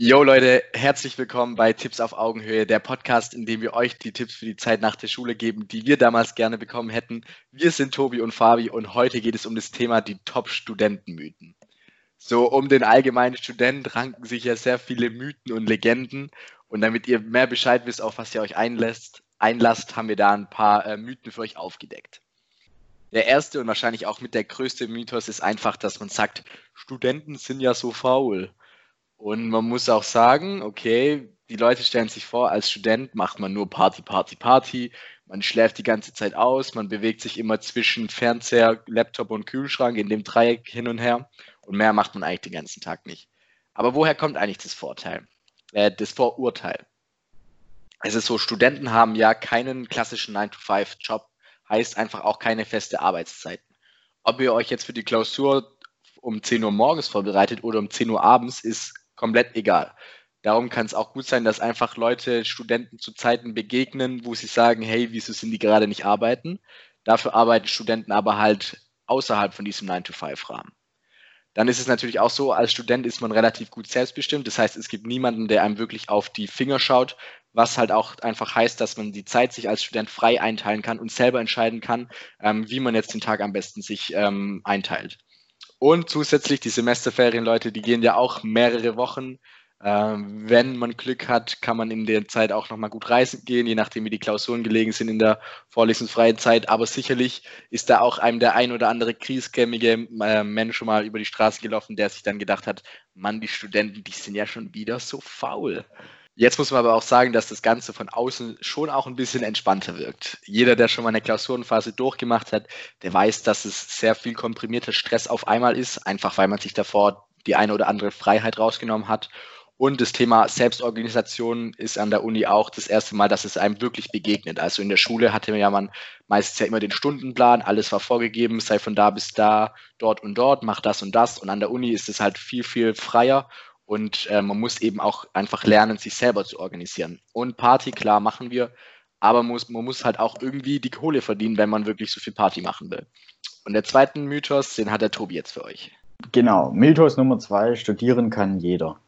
Yo Leute, herzlich willkommen bei Tipps auf Augenhöhe, der Podcast, in dem wir euch die Tipps für die Zeit nach der Schule geben, die wir damals gerne bekommen hätten. Wir sind Tobi und Fabi und heute geht es um das Thema die Top-Studentenmythen. So, um den allgemeinen Student ranken sich ja sehr viele Mythen und Legenden und damit ihr mehr Bescheid wisst, auf was ihr euch einlässt, einlasst, haben wir da ein paar äh, Mythen für euch aufgedeckt. Der erste und wahrscheinlich auch mit der größte Mythos ist einfach, dass man sagt, Studenten sind ja so faul. Und man muss auch sagen, okay, die Leute stellen sich vor, als Student macht man nur Party, Party, Party. Man schläft die ganze Zeit aus, man bewegt sich immer zwischen Fernseher, Laptop und Kühlschrank in dem Dreieck hin und her. Und mehr macht man eigentlich den ganzen Tag nicht. Aber woher kommt eigentlich das Vorteil? Äh, das Vorurteil. Es ist so, Studenten haben ja keinen klassischen 9-to-5-Job, heißt einfach auch keine feste Arbeitszeiten. Ob ihr euch jetzt für die Klausur um 10 Uhr morgens vorbereitet oder um 10 Uhr abends, ist komplett egal. Darum kann es auch gut sein, dass einfach Leute Studenten zu Zeiten begegnen, wo sie sagen, hey, wieso sind die gerade nicht arbeiten? Dafür arbeiten Studenten aber halt außerhalb von diesem 9-to-5-Rahmen. Dann ist es natürlich auch so, als Student ist man relativ gut selbstbestimmt. Das heißt, es gibt niemanden, der einem wirklich auf die Finger schaut, was halt auch einfach heißt, dass man die Zeit sich als Student frei einteilen kann und selber entscheiden kann, ähm, wie man jetzt den Tag am besten sich ähm, einteilt. Und zusätzlich die Semesterferien, Leute, die gehen ja auch mehrere Wochen. Ähm, wenn man Glück hat, kann man in der Zeit auch nochmal gut reisen gehen, je nachdem, wie die Klausuren gelegen sind in der vorlesungsfreien Zeit. Aber sicherlich ist da auch einem der ein oder andere krieskämmige äh, Mensch schon mal über die Straße gelaufen, der sich dann gedacht hat, Mann, die Studenten, die sind ja schon wieder so faul. Jetzt muss man aber auch sagen, dass das Ganze von außen schon auch ein bisschen entspannter wirkt. Jeder, der schon mal eine Klausurenphase durchgemacht hat, der weiß, dass es sehr viel komprimierter Stress auf einmal ist, einfach weil man sich davor die eine oder andere Freiheit rausgenommen hat. Und das Thema Selbstorganisation ist an der Uni auch das erste Mal, dass es einem wirklich begegnet. Also in der Schule hatte ja man meistens ja immer den Stundenplan, alles war vorgegeben, sei von da bis da, dort und dort, mach das und das. Und an der Uni ist es halt viel, viel freier und äh, man muss eben auch einfach lernen, sich selber zu organisieren. Und Party, klar, machen wir, aber muss, man muss halt auch irgendwie die Kohle verdienen, wenn man wirklich so viel Party machen will. Und der zweite Mythos, den hat der Tobi jetzt für euch. Genau, Mythos Nummer zwei, studieren kann jeder.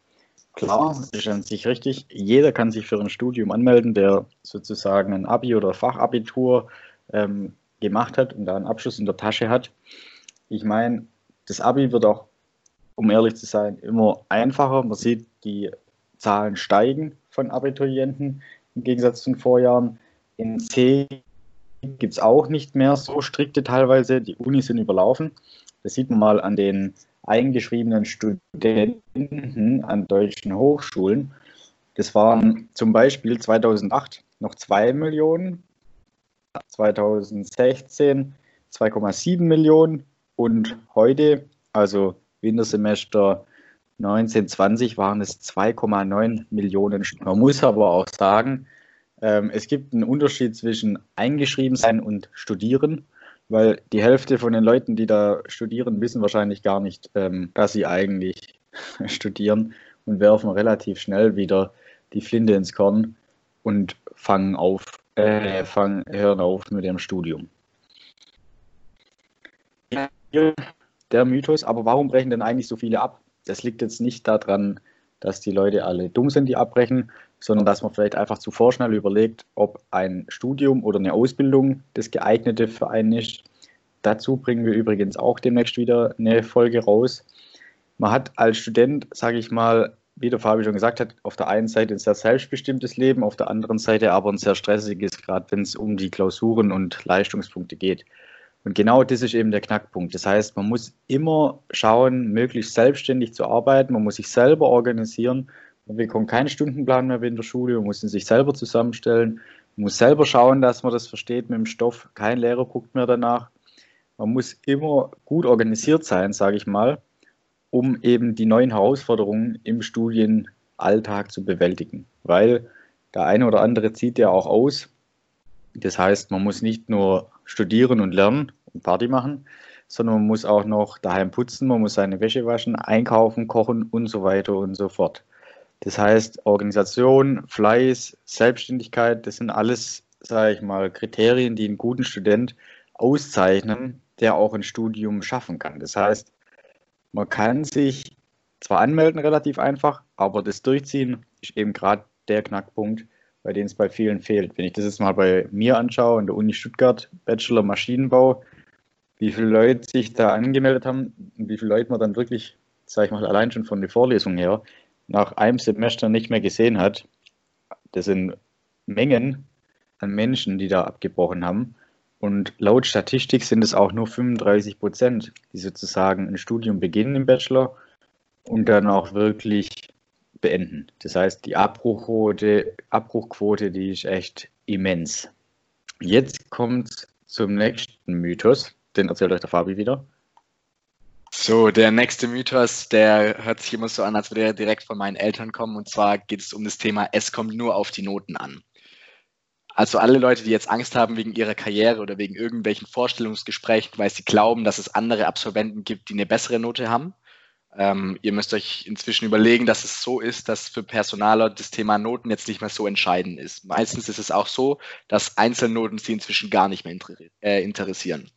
Klar, ist an sich richtig. Jeder kann sich für ein Studium anmelden, der sozusagen ein Abi oder Fachabitur ähm, gemacht hat und da einen Abschluss in der Tasche hat. Ich meine, das Abi wird auch um ehrlich zu sein, immer einfacher. Man sieht, die Zahlen steigen von Abiturienten im Gegensatz zu den Vorjahren. In C gibt es auch nicht mehr so strikte teilweise. Die Unis sind überlaufen. Das sieht man mal an den eingeschriebenen Studenten an deutschen Hochschulen. Das waren zum Beispiel 2008 noch 2 Millionen, 2016 2,7 Millionen und heute, also Wintersemester 1920 waren es 2,9 Millionen. Man muss aber auch sagen, ähm, es gibt einen Unterschied zwischen eingeschrieben sein und studieren, weil die Hälfte von den Leuten, die da studieren, wissen wahrscheinlich gar nicht, ähm, dass sie eigentlich studieren und werfen relativ schnell wieder die Flinte ins Korn und fangen auf, äh, fangen, hören auf mit dem Studium der Mythos. Aber warum brechen denn eigentlich so viele ab? Das liegt jetzt nicht daran, dass die Leute alle dumm sind, die abbrechen, sondern dass man vielleicht einfach zu vorschnell überlegt, ob ein Studium oder eine Ausbildung das geeignete für einen ist. Dazu bringen wir übrigens auch demnächst wieder eine Folge raus. Man hat als Student, sage ich mal, wie der Fabi schon gesagt hat, auf der einen Seite ein sehr selbstbestimmtes Leben, auf der anderen Seite aber ein sehr stressiges, gerade wenn es um die Klausuren und Leistungspunkte geht. Und genau das ist eben der Knackpunkt. Das heißt, man muss immer schauen, möglichst selbstständig zu arbeiten. Man muss sich selber organisieren. Man bekommt keinen Stundenplan mehr wie in der Schule. Man muss ihn sich selber zusammenstellen. Man muss selber schauen, dass man das versteht mit dem Stoff. Kein Lehrer guckt mehr danach. Man muss immer gut organisiert sein, sage ich mal, um eben die neuen Herausforderungen im Studienalltag zu bewältigen. Weil der eine oder andere zieht ja auch aus. Das heißt, man muss nicht nur studieren und lernen und Party machen, sondern man muss auch noch daheim putzen, man muss seine Wäsche waschen, einkaufen, kochen und so weiter und so fort. Das heißt, Organisation, Fleiß, Selbstständigkeit, das sind alles, sage ich mal, Kriterien, die einen guten Student auszeichnen, der auch ein Studium schaffen kann. Das heißt, man kann sich zwar anmelden relativ einfach, aber das Durchziehen ist eben gerade der Knackpunkt, bei dem es bei vielen fehlt. Wenn ich das jetzt mal bei mir anschaue, in der Uni Stuttgart, Bachelor Maschinenbau, wie viele Leute sich da angemeldet haben und wie viele Leute man dann wirklich, sage ich mal, allein schon von der Vorlesung her, nach einem Semester nicht mehr gesehen hat. Das sind Mengen an Menschen, die da abgebrochen haben. Und laut Statistik sind es auch nur 35 Prozent, die sozusagen ein Studium beginnen im Bachelor und dann auch wirklich beenden. Das heißt, die Abbruchquote, Abbruchquote, die ist echt immens. Jetzt kommt zum nächsten Mythos. Den erzählt euch der Fabi wieder. So, der nächste Mythos, der hört sich immer so an, als würde er direkt von meinen Eltern kommen. Und zwar geht es um das Thema, es kommt nur auf die Noten an. Also alle Leute, die jetzt Angst haben wegen ihrer Karriere oder wegen irgendwelchen Vorstellungsgesprächen, weil sie glauben, dass es andere Absolventen gibt, die eine bessere Note haben. Ähm, ihr müsst euch inzwischen überlegen, dass es so ist, dass für Personaler das Thema Noten jetzt nicht mehr so entscheidend ist. Meistens ist es auch so, dass Einzelnoten sie inzwischen gar nicht mehr äh, interessieren.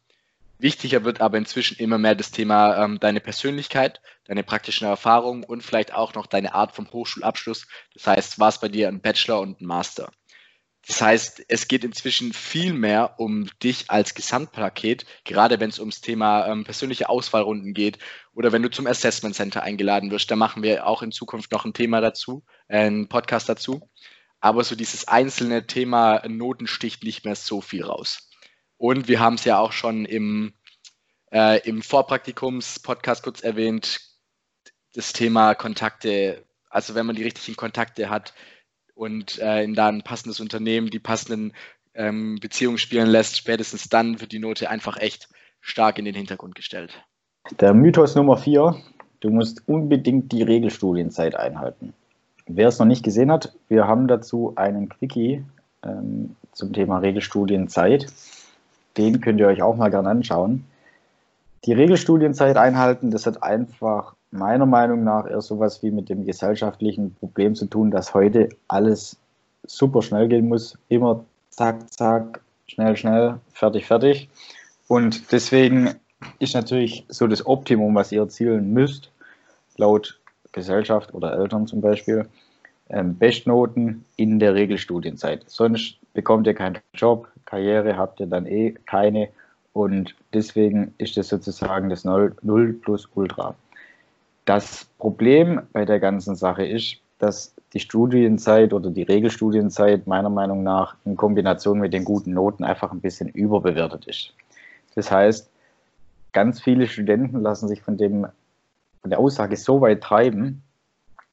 Wichtiger wird aber inzwischen immer mehr das Thema ähm, deine Persönlichkeit, deine praktischen Erfahrungen und vielleicht auch noch deine Art vom Hochschulabschluss. Das heißt, war es bei dir ein Bachelor und ein Master? Das heißt, es geht inzwischen viel mehr um dich als Gesamtpaket, gerade wenn es ums Thema ähm, persönliche Auswahlrunden geht oder wenn du zum Assessment Center eingeladen wirst. Da machen wir auch in Zukunft noch ein Thema dazu, äh, einen Podcast dazu. Aber so dieses einzelne Thema Noten sticht nicht mehr so viel raus. Und wir haben es ja auch schon im, äh, im Vorpraktikums-Podcast kurz erwähnt, das Thema Kontakte. Also wenn man die richtigen Kontakte hat, und äh, in da ein passendes Unternehmen die passenden ähm, Beziehungen spielen lässt, spätestens dann wird die Note einfach echt stark in den Hintergrund gestellt. Der Mythos Nummer vier, du musst unbedingt die Regelstudienzeit einhalten. Wer es noch nicht gesehen hat, wir haben dazu einen Quickie ähm, zum Thema Regelstudienzeit. Den könnt ihr euch auch mal gerne anschauen. Die Regelstudienzeit einhalten, das hat einfach meiner Meinung nach eher sowas wie mit dem gesellschaftlichen Problem zu tun, dass heute alles super schnell gehen muss. Immer zack, zack, schnell, schnell, fertig, fertig. Und deswegen ist natürlich so das Optimum, was ihr erzielen müsst, laut Gesellschaft oder Eltern zum Beispiel, ähm, Bestnoten in der Regelstudienzeit. Sonst bekommt ihr keinen Job, Karriere habt ihr dann eh keine und deswegen ist das sozusagen das 0 plus Ultra. Das Problem bei der ganzen Sache ist, dass die Studienzeit oder die Regelstudienzeit meiner Meinung nach in Kombination mit den guten Noten einfach ein bisschen überbewertet ist. Das heißt, ganz viele Studenten lassen sich von, dem, von der Aussage so weit treiben,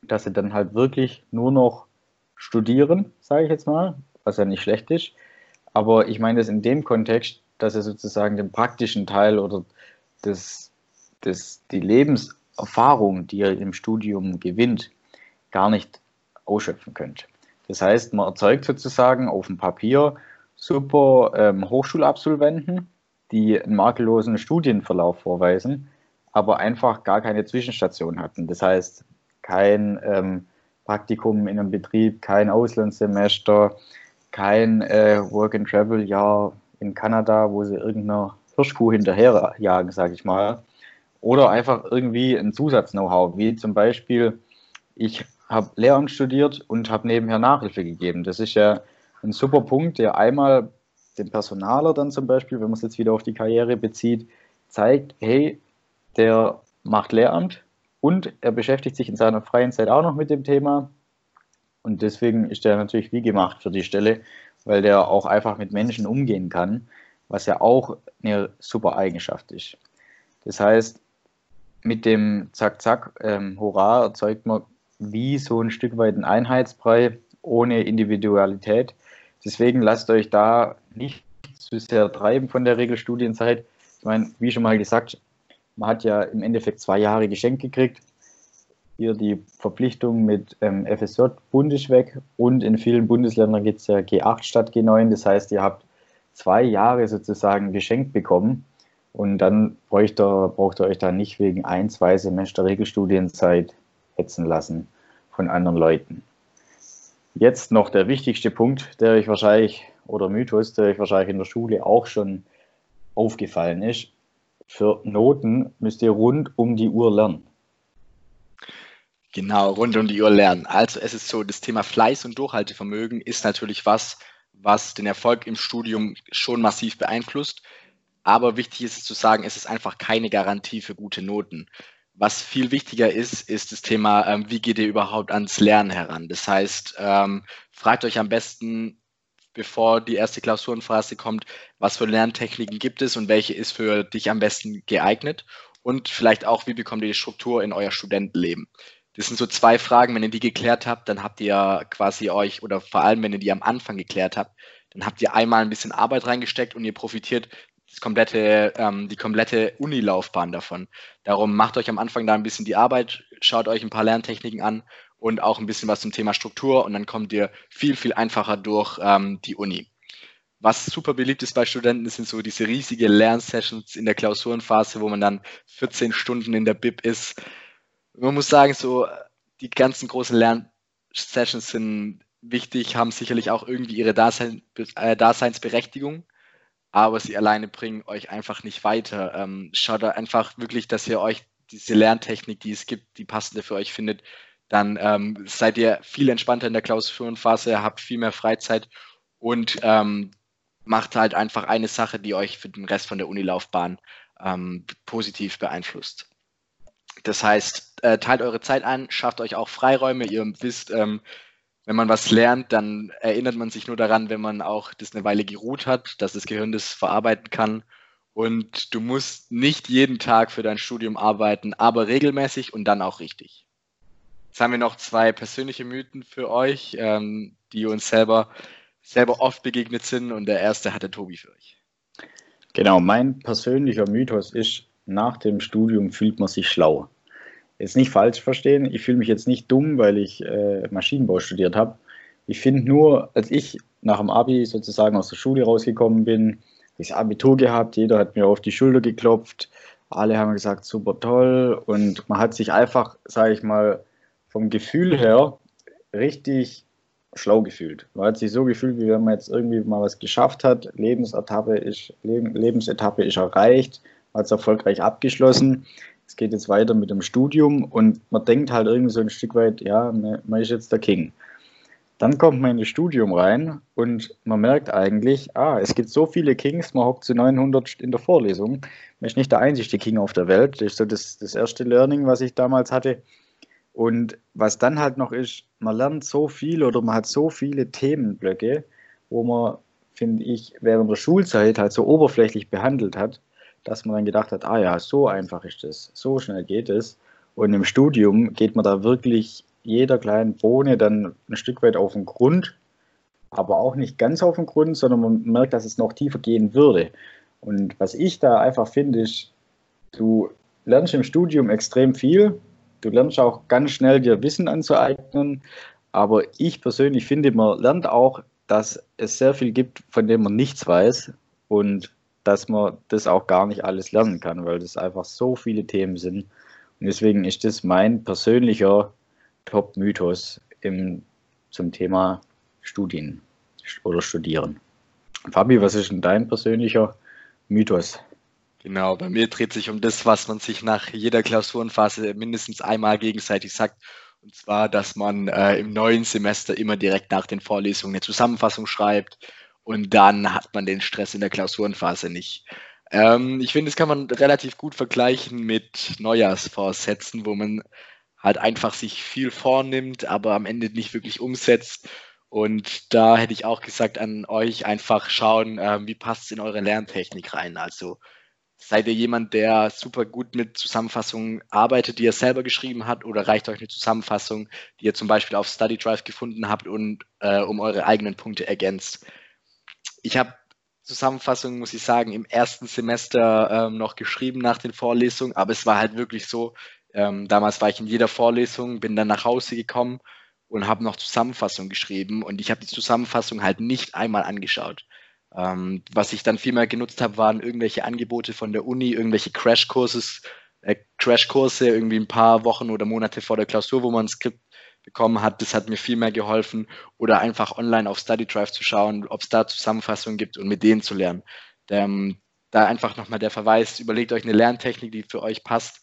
dass sie dann halt wirklich nur noch studieren, sage ich jetzt mal, was ja nicht schlecht ist. Aber ich meine das in dem Kontext, dass sie sozusagen den praktischen Teil oder das, das, die Lebens Erfahrung, die ihr im Studium gewinnt, gar nicht ausschöpfen könnt. Das heißt, man erzeugt sozusagen auf dem Papier super ähm, Hochschulabsolventen, die einen makellosen Studienverlauf vorweisen, aber einfach gar keine Zwischenstation hatten. Das heißt, kein ähm, Praktikum in einem Betrieb, kein Auslandssemester, kein äh, Work-and-Travel-Jahr in Kanada, wo sie irgendeiner Hirschkuh hinterherjagen, sage ich mal, oder einfach irgendwie ein Zusatz-Know-how, wie zum Beispiel, ich habe Lehramt studiert und habe nebenher Nachhilfe gegeben. Das ist ja ein super Punkt, der einmal dem Personaler dann zum Beispiel, wenn man es jetzt wieder auf die Karriere bezieht, zeigt, hey, der macht Lehramt und er beschäftigt sich in seiner freien Zeit auch noch mit dem Thema. Und deswegen ist der natürlich wie gemacht für die Stelle, weil der auch einfach mit Menschen umgehen kann, was ja auch eine super Eigenschaft ist. Das heißt, mit dem Zack-Zack, ähm, Hurra, erzeugt man wie so ein Stück weit einen Einheitsbrei ohne Individualität. Deswegen lasst euch da nicht zu sehr treiben von der Regelstudienzeit. Ich meine, wie schon mal gesagt, man hat ja im Endeffekt zwei Jahre geschenkt gekriegt. Hier die Verpflichtung mit ähm, FSJ Bund ist weg und in vielen Bundesländern gibt es ja G8 statt G9. Das heißt, ihr habt zwei Jahre sozusagen geschenkt bekommen. Und dann braucht ihr, braucht ihr euch da nicht wegen ein, zwei Semester Regelstudienzeit hetzen lassen von anderen Leuten. Jetzt noch der wichtigste Punkt, der euch wahrscheinlich, oder Mythos, der euch wahrscheinlich in der Schule auch schon aufgefallen ist. Für Noten müsst ihr rund um die Uhr lernen. Genau, rund um die Uhr lernen. Also es ist so, das Thema Fleiß und Durchhaltevermögen ist natürlich was, was den Erfolg im Studium schon massiv beeinflusst. Aber wichtig ist es zu sagen, es ist einfach keine Garantie für gute Noten. Was viel wichtiger ist, ist das Thema, ähm, wie geht ihr überhaupt ans Lernen heran? Das heißt, ähm, fragt euch am besten, bevor die erste Klausurenphase kommt, was für Lerntechniken gibt es und welche ist für dich am besten geeignet? Und vielleicht auch, wie bekommt ihr die Struktur in euer Studentenleben? Das sind so zwei Fragen. Wenn ihr die geklärt habt, dann habt ihr quasi euch, oder vor allem, wenn ihr die am Anfang geklärt habt, dann habt ihr einmal ein bisschen Arbeit reingesteckt und ihr profitiert das komplette, ähm, die komplette Unilaufbahn davon. Darum macht euch am Anfang da ein bisschen die Arbeit, schaut euch ein paar Lerntechniken an und auch ein bisschen was zum Thema Struktur und dann kommt ihr viel, viel einfacher durch ähm, die Uni. Was super beliebt ist bei Studenten, sind so diese riesige Lernsessions in der Klausurenphase, wo man dann 14 Stunden in der Bib ist man muss sagen, so die ganzen großen Lernsessions sind wichtig, haben sicherlich auch irgendwie ihre äh, Daseinsberechtigung, aber sie alleine bringen euch einfach nicht weiter. Ähm, schaut einfach wirklich, dass ihr euch diese Lerntechnik, die es gibt, die passende für euch findet. Dann ähm, seid ihr viel entspannter in der Klausurenphase, habt viel mehr Freizeit und ähm, macht halt einfach eine Sache, die euch für den Rest von der Unilaufbahn ähm, positiv beeinflusst. Das heißt, äh, teilt eure Zeit an, schafft euch auch Freiräume. Ihr wisst, ähm, wenn man was lernt, dann erinnert man sich nur daran, wenn man auch das eine Weile geruht hat, dass das Gehirn das verarbeiten kann. Und du musst nicht jeden Tag für dein Studium arbeiten, aber regelmäßig und dann auch richtig. Jetzt haben wir noch zwei persönliche Mythen für euch, ähm, die uns selber, selber oft begegnet sind. Und der erste hatte Tobi für euch. Genau, mein persönlicher Mythos ist, nach dem Studium fühlt man sich schlau. Jetzt nicht falsch verstehen, ich fühle mich jetzt nicht dumm, weil ich äh, Maschinenbau studiert habe. Ich finde nur, als ich nach dem Abi sozusagen aus der Schule rausgekommen bin, habe ich das Abitur gehabt, jeder hat mir auf die Schulter geklopft, alle haben gesagt, super toll und man hat sich einfach, sage ich mal, vom Gefühl her richtig schlau gefühlt. Man hat sich so gefühlt, wie wenn man jetzt irgendwie mal was geschafft hat, Lebensetappe ist, Lebensetappe ist erreicht, hat es erfolgreich abgeschlossen. Es geht jetzt weiter mit dem Studium und man denkt halt irgendwie so ein Stück weit, ja, man ist jetzt der King. Dann kommt man in das Studium rein und man merkt eigentlich, ah, es gibt so viele Kings, man hockt zu 900 in der Vorlesung. Man ist nicht der einzige King auf der Welt. Das ist so das, das erste Learning, was ich damals hatte. Und was dann halt noch ist, man lernt so viel oder man hat so viele Themenblöcke, wo man, finde ich, während der Schulzeit halt so oberflächlich behandelt hat dass man dann gedacht hat, ah ja, so einfach ist es, so schnell geht es. Und im Studium geht man da wirklich jeder kleinen Bohne dann ein Stück weit auf den Grund, aber auch nicht ganz auf den Grund, sondern man merkt, dass es noch tiefer gehen würde. Und was ich da einfach finde, ist, du lernst im Studium extrem viel, du lernst auch ganz schnell dir Wissen anzueignen, aber ich persönlich finde, man lernt auch, dass es sehr viel gibt, von dem man nichts weiß. Und dass man das auch gar nicht alles lernen kann, weil das einfach so viele Themen sind. Und deswegen ist das mein persönlicher Top-Mythos zum Thema Studien oder Studieren. Fabi, was ist denn dein persönlicher Mythos? Genau, bei mir dreht sich um das, was man sich nach jeder Klausurenphase mindestens einmal gegenseitig sagt. Und zwar, dass man äh, im neuen Semester immer direkt nach den Vorlesungen eine Zusammenfassung schreibt und dann hat man den Stress in der Klausurenphase nicht. Ähm, ich finde, das kann man relativ gut vergleichen mit Neujahrsvorsätzen, wo man halt einfach sich viel vornimmt, aber am Ende nicht wirklich umsetzt. Und da hätte ich auch gesagt an euch einfach schauen, äh, wie passt es in eure Lerntechnik rein. Also seid ihr jemand, der super gut mit Zusammenfassungen arbeitet, die er selber geschrieben hat, oder reicht euch eine Zusammenfassung, die ihr zum Beispiel auf Study Drive gefunden habt und äh, um eure eigenen Punkte ergänzt? Ich habe Zusammenfassung, muss ich sagen, im ersten Semester ähm, noch geschrieben nach den Vorlesungen, aber es war halt wirklich so, ähm, damals war ich in jeder Vorlesung, bin dann nach Hause gekommen und habe noch Zusammenfassung geschrieben und ich habe die Zusammenfassung halt nicht einmal angeschaut. Ähm, was ich dann viel mehr genutzt habe, waren irgendwelche Angebote von der Uni, irgendwelche Crashkurses, äh, Crashkurse irgendwie ein paar Wochen oder Monate vor der Klausur, wo man ein Skript bekommen hat, das hat mir viel mehr geholfen. Oder einfach online auf Study Drive zu schauen, ob es da Zusammenfassungen gibt und mit denen zu lernen. Ähm, da einfach nochmal der Verweis, überlegt euch eine Lerntechnik, die für euch passt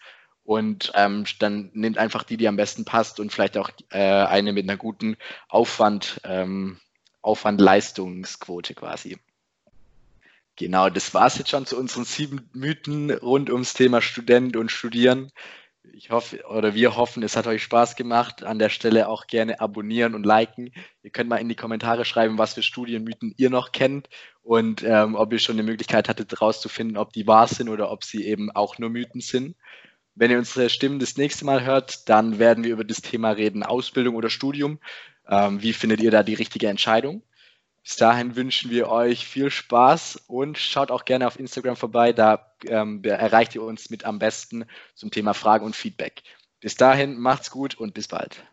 und ähm, dann nehmt einfach die, die am besten passt und vielleicht auch äh, eine mit einer guten Aufwand, ähm, Aufwand-Leistungsquote quasi. Genau, das war es jetzt schon zu unseren sieben Mythen rund ums Thema Student und Studieren. Ich hoffe, oder wir hoffen, es hat euch Spaß gemacht. An der Stelle auch gerne abonnieren und liken. Ihr könnt mal in die Kommentare schreiben, was für Studienmythen ihr noch kennt und ähm, ob ihr schon eine Möglichkeit hattet, herauszufinden, ob die wahr sind oder ob sie eben auch nur Mythen sind. Wenn ihr unsere Stimmen das nächste Mal hört, dann werden wir über das Thema reden, Ausbildung oder Studium. Ähm, wie findet ihr da die richtige Entscheidung? Bis dahin wünschen wir euch viel Spaß und schaut auch gerne auf Instagram vorbei. Da ähm, erreicht ihr uns mit am besten zum Thema Fragen und Feedback. Bis dahin, macht's gut und bis bald.